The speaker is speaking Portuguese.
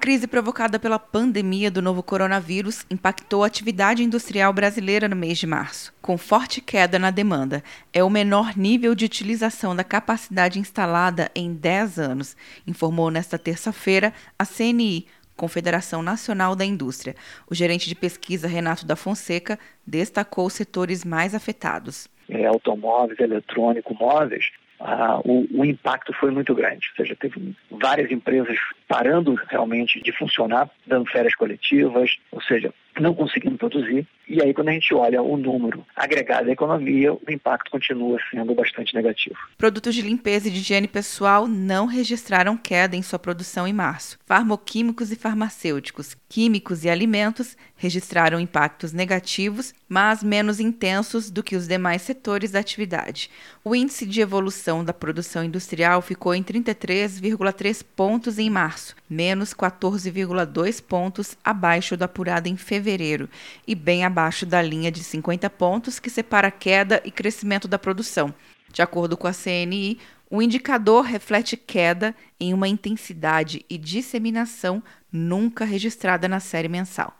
crise provocada pela pandemia do novo coronavírus impactou a atividade industrial brasileira no mês de março, com forte queda na demanda. É o menor nível de utilização da capacidade instalada em 10 anos, informou nesta terça-feira a CNI, Confederação Nacional da Indústria. O gerente de pesquisa, Renato da Fonseca, destacou os setores mais afetados. É, automóveis, eletrônico, móveis, ah, o, o, impacto foi muito grande. Ou seja, teve várias empresas parando realmente de funcionar, dando férias coletivas, ou seja, não conseguindo produzir. E aí, quando a gente olha o número agregado à economia, o impacto continua sendo bastante negativo. Produtos de limpeza e de higiene pessoal não registraram queda em sua produção em março. Farmoquímicos e farmacêuticos, químicos e alimentos registraram impactos negativos, mas menos intensos do que os demais setores da atividade. O índice de evolução da produção industrial ficou em 33,3 pontos em março, menos 14,2 pontos abaixo do apurado em fevereiro e bem abaixo da linha de 50 pontos que separa queda e crescimento da produção. De acordo com a CNI, o indicador reflete queda em uma intensidade e disseminação nunca registrada na série mensal.